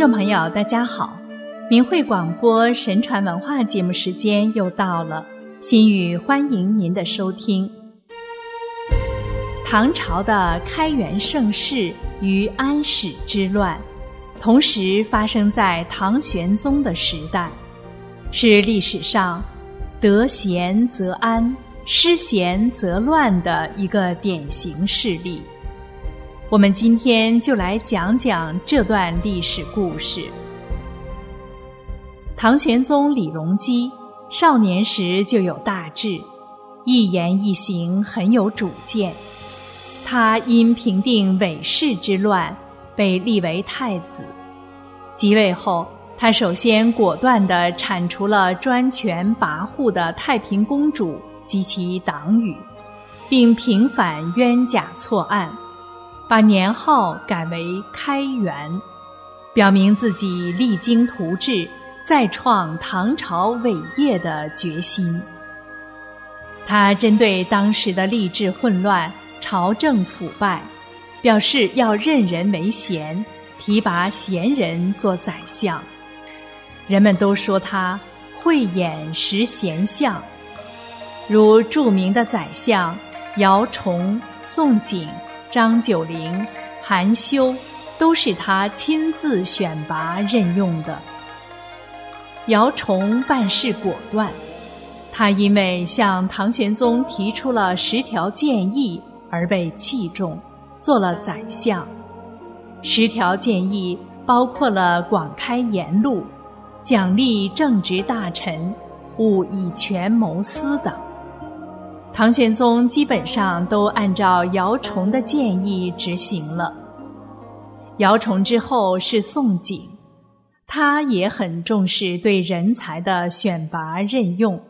众朋友，大家好！明慧广播神传文化节目时间又到了，心语欢迎您的收听。唐朝的开元盛世与安史之乱，同时发生在唐玄宗的时代，是历史上得闲则安，失闲则乱的一个典型事例。我们今天就来讲讲这段历史故事。唐玄宗李隆基少年时就有大志，一言一行很有主见。他因平定韦氏之乱，被立为太子。即位后，他首先果断地铲除了专权跋扈的太平公主及其党羽，并平反冤假错案。把年号改为开元，表明自己励精图治、再创唐朝伟业的决心。他针对当时的吏治混乱、朝政腐败，表示要任人为贤，提拔贤人做宰相。人们都说他慧眼识贤相，如著名的宰相姚崇、宋璟。张九龄、韩休都是他亲自选拔任用的。姚崇办事果断，他因为向唐玄宗提出了十条建议而被器重，做了宰相。十条建议包括了广开言路、奖励正直大臣、勿以权谋私等。唐玄宗基本上都按照姚崇的建议执行了。姚崇之后是宋璟，他也很重视对人才的选拔任用。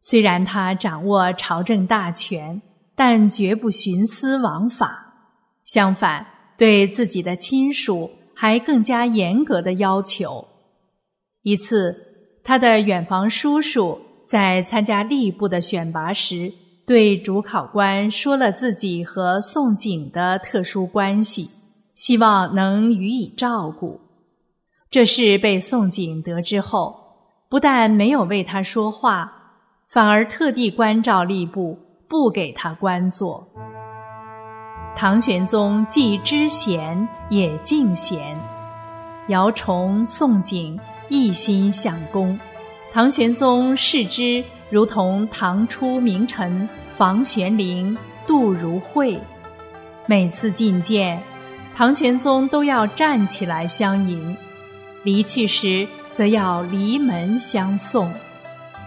虽然他掌握朝政大权，但绝不徇私枉法，相反，对自己的亲属还更加严格的要求。一次，他的远房叔叔。在参加吏部的选拔时，对主考官说了自己和宋璟的特殊关系，希望能予以照顾。这事被宋璟得知后，不但没有为他说话，反而特地关照吏部，不给他官做。唐玄宗既知贤也敬贤，姚崇、宋璟一心向公。唐玄宗视之如同唐初名臣房玄龄、杜如晦，每次觐见，唐玄宗都要站起来相迎，离去时则要离门相送，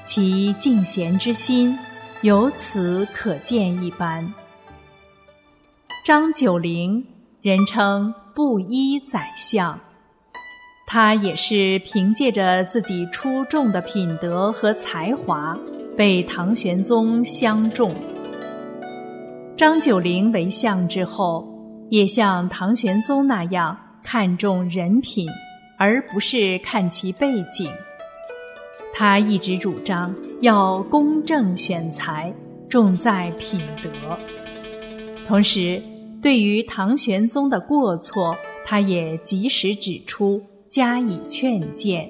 其敬贤之心由此可见一斑。张九龄，人称布衣宰相。他也是凭借着自己出众的品德和才华，被唐玄宗相中。张九龄为相之后，也像唐玄宗那样看重人品，而不是看其背景。他一直主张要公正选才，重在品德。同时，对于唐玄宗的过错，他也及时指出。加以劝谏，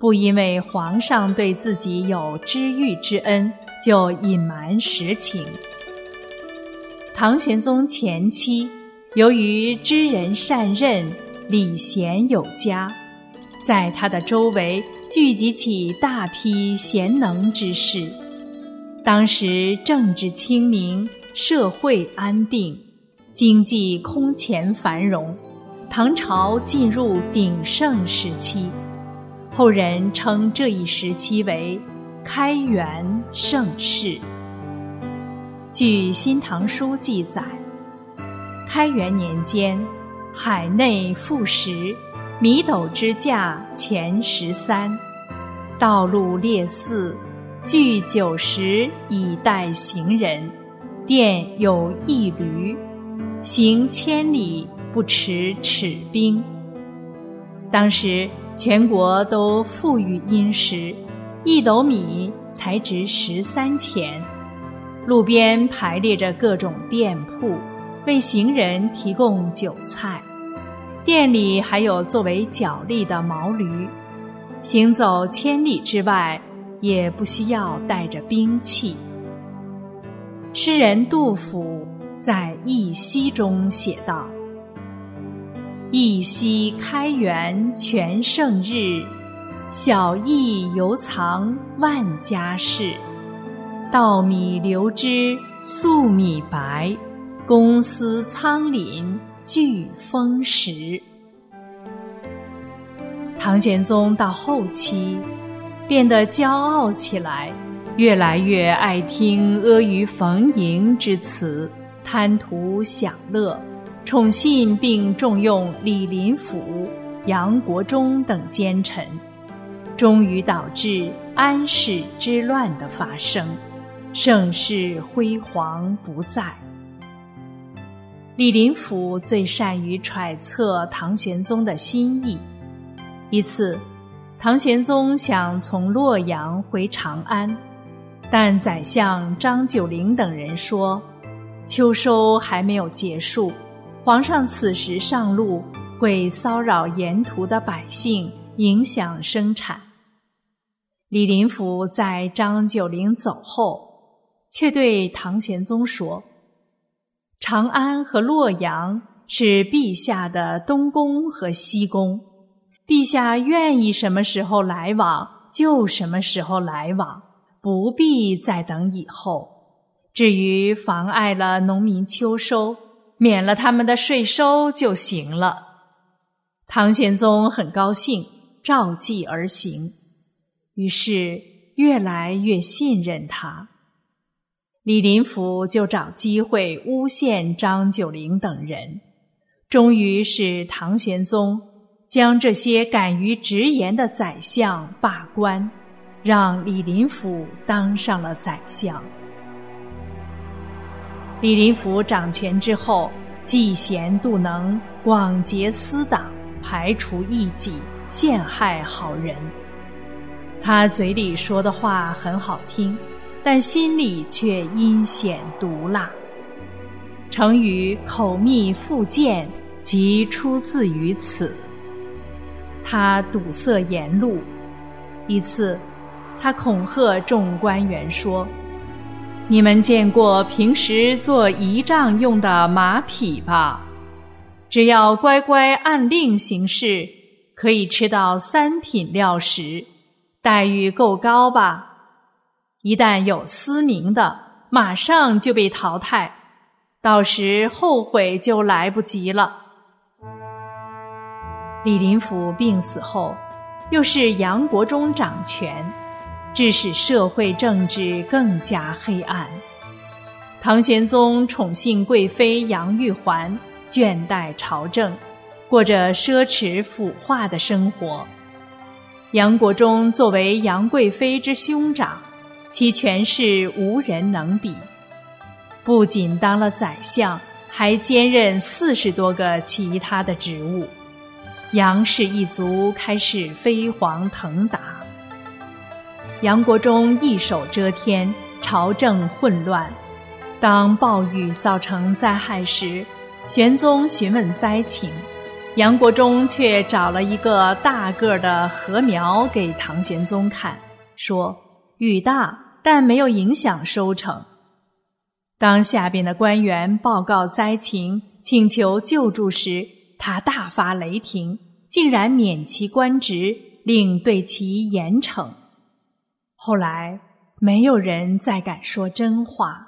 不因为皇上对自己有知遇之恩就隐瞒实情。唐玄宗前期由于知人善任、礼贤有加，在他的周围聚集起大批贤能之士。当时政治清明，社会安定，经济空前繁荣。唐朝进入鼎盛时期，后人称这一时期为“开元盛世”。据《新唐书》记载，开元年间，海内富实，米斗之价前十三，道路列四，具九十以待行人，殿有一驴，行千里。不持尺兵。当时全国都富裕殷实，一斗米才值十三钱。路边排列着各种店铺，为行人提供酒菜。店里还有作为脚力的毛驴，行走千里之外也不需要带着兵器。诗人杜甫在《忆昔》中写道：“忆昔开元全盛日，小邑犹藏万家室。稻米流脂粟米白，公私仓廪。”俱丰实。唐玄宗到后期变得骄傲起来，越来越爱听阿谀逢迎之词，贪图享乐，宠信并重用李林甫、杨国忠等奸臣，终于导致安史之乱的发生，盛世辉煌不再。李林甫最善于揣测唐玄宗的心意。一次，唐玄宗想从洛阳回长安，但宰相张九龄等人说，秋收还没有结束，皇上此时上路会骚扰沿途的百姓，影响生产。李林甫在张九龄走后，却对唐玄宗说。长安和洛阳是陛下的东宫和西宫，陛下愿意什么时候来往就什么时候来往，不必再等以后。至于妨碍了农民秋收，免了他们的税收就行了。唐玄宗很高兴，照计而行，于是越来越信任他。李林甫就找机会诬陷张九龄等人，终于使唐玄宗将这些敢于直言的宰相罢官，让李林甫当上了宰相。李林甫掌权之后，嫉贤妒能，广结私党，排除异己，陷害好人。他嘴里说的话很好听。但心里却阴险毒辣。成语“口蜜腹剑”即出自于此。他堵塞言路。一次，他恐吓众官员说：“你们见过平时做仪仗用的马匹吧？只要乖乖按令行事，可以吃到三品料食，待遇够高吧？”一旦有私名的，马上就被淘汰，到时后悔就来不及了。李林甫病死后，又是杨国忠掌权，致使社会政治更加黑暗。唐玄宗宠幸贵妃杨玉环，倦怠朝政，过着奢侈腐化的生活。杨国忠作为杨贵妃之兄长。其权势无人能比，不仅当了宰相，还兼任四十多个其他的职务。杨氏一族开始飞黄腾达。杨国忠一手遮天，朝政混乱。当暴雨造成灾害时，玄宗询问灾情，杨国忠却找了一个大个的禾苗给唐玄宗看，说。雨大，但没有影响收成。当下边的官员报告灾情、请求救助时，他大发雷霆，竟然免其官职，令对其严惩。后来，没有人再敢说真话。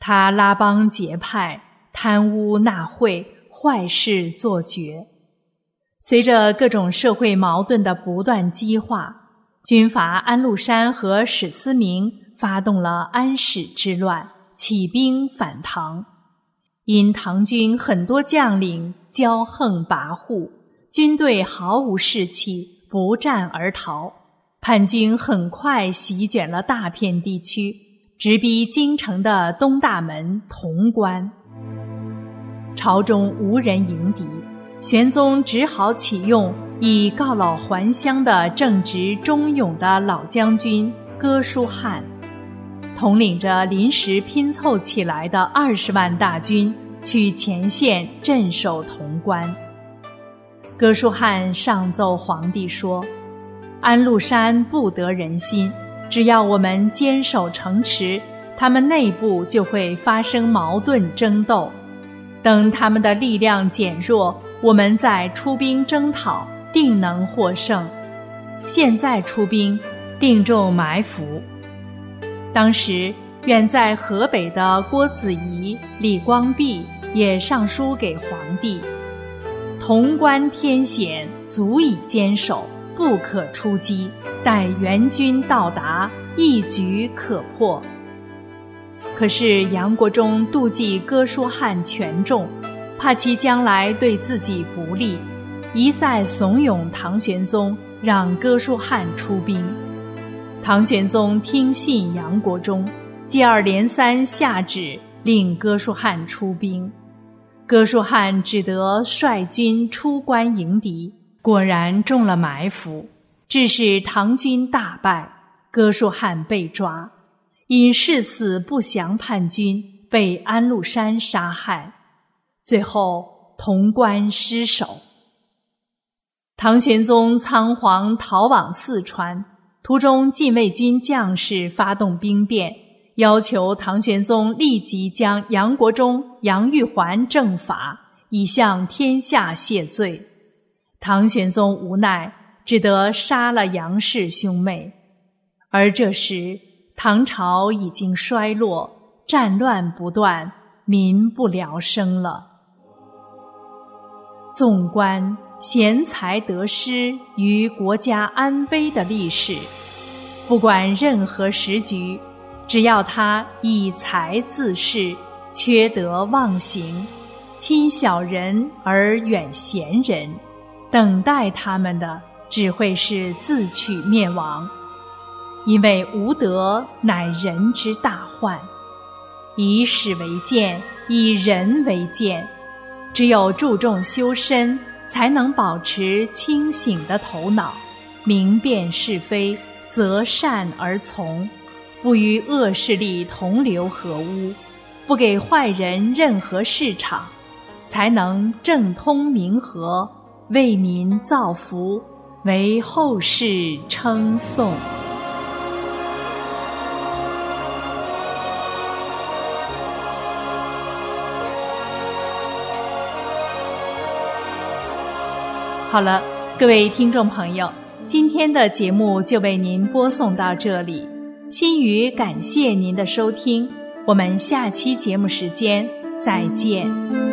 他拉帮结派、贪污纳贿、坏事做绝。随着各种社会矛盾的不断激化。军阀安禄山和史思明发动了安史之乱，起兵反唐。因唐军很多将领骄横跋扈，军队毫无士气，不战而逃。叛军很快席卷了大片地区，直逼京城的东大门潼关。朝中无人迎敌，玄宗只好启用。已告老还乡的正直忠勇的老将军哥舒翰，统领着临时拼凑起来的二十万大军，去前线镇守潼关。哥舒翰上奏皇帝说：“安禄山不得人心，只要我们坚守城池，他们内部就会发生矛盾争斗。等他们的力量减弱，我们再出兵征讨，定能获胜。现在出兵，定中埋伏。”当时。远在河北的郭子仪、李光弼也上书给皇帝：“潼关天险，足以坚守，不可出击。待援军到达，一举可破。”可是杨国忠妒忌哥舒翰权重，怕其将来对自己不利，一再怂恿唐玄宗让哥舒翰出兵。唐玄宗听信杨国忠。接二连三下旨令哥舒翰出兵，哥舒翰只得率军出关迎敌，果然中了埋伏，致使唐军大败，哥舒翰被抓，因誓死不降叛军，被安禄山杀害，最后潼关失守。唐玄宗仓皇逃往四川，途中禁卫军将士发动兵变。要求唐玄宗立即将杨国忠、杨玉环正法，以向天下谢罪。唐玄宗无奈，只得杀了杨氏兄妹。而这时，唐朝已经衰落，战乱不断，民不聊生了。纵观贤才得失与国家安危的历史，不管任何时局。只要他以才自恃，缺德忘行，亲小人而远贤人，等待他们的只会是自取灭亡。因为无德乃人之大患，以史为鉴，以人为鉴。只有注重修身，才能保持清醒的头脑，明辨是非，择善而从。不与恶势力同流合污，不给坏人任何市场，才能政通民和，为民造福，为后世称颂。好了，各位听众朋友，今天的节目就为您播送到这里。心语感谢您的收听，我们下期节目时间再见。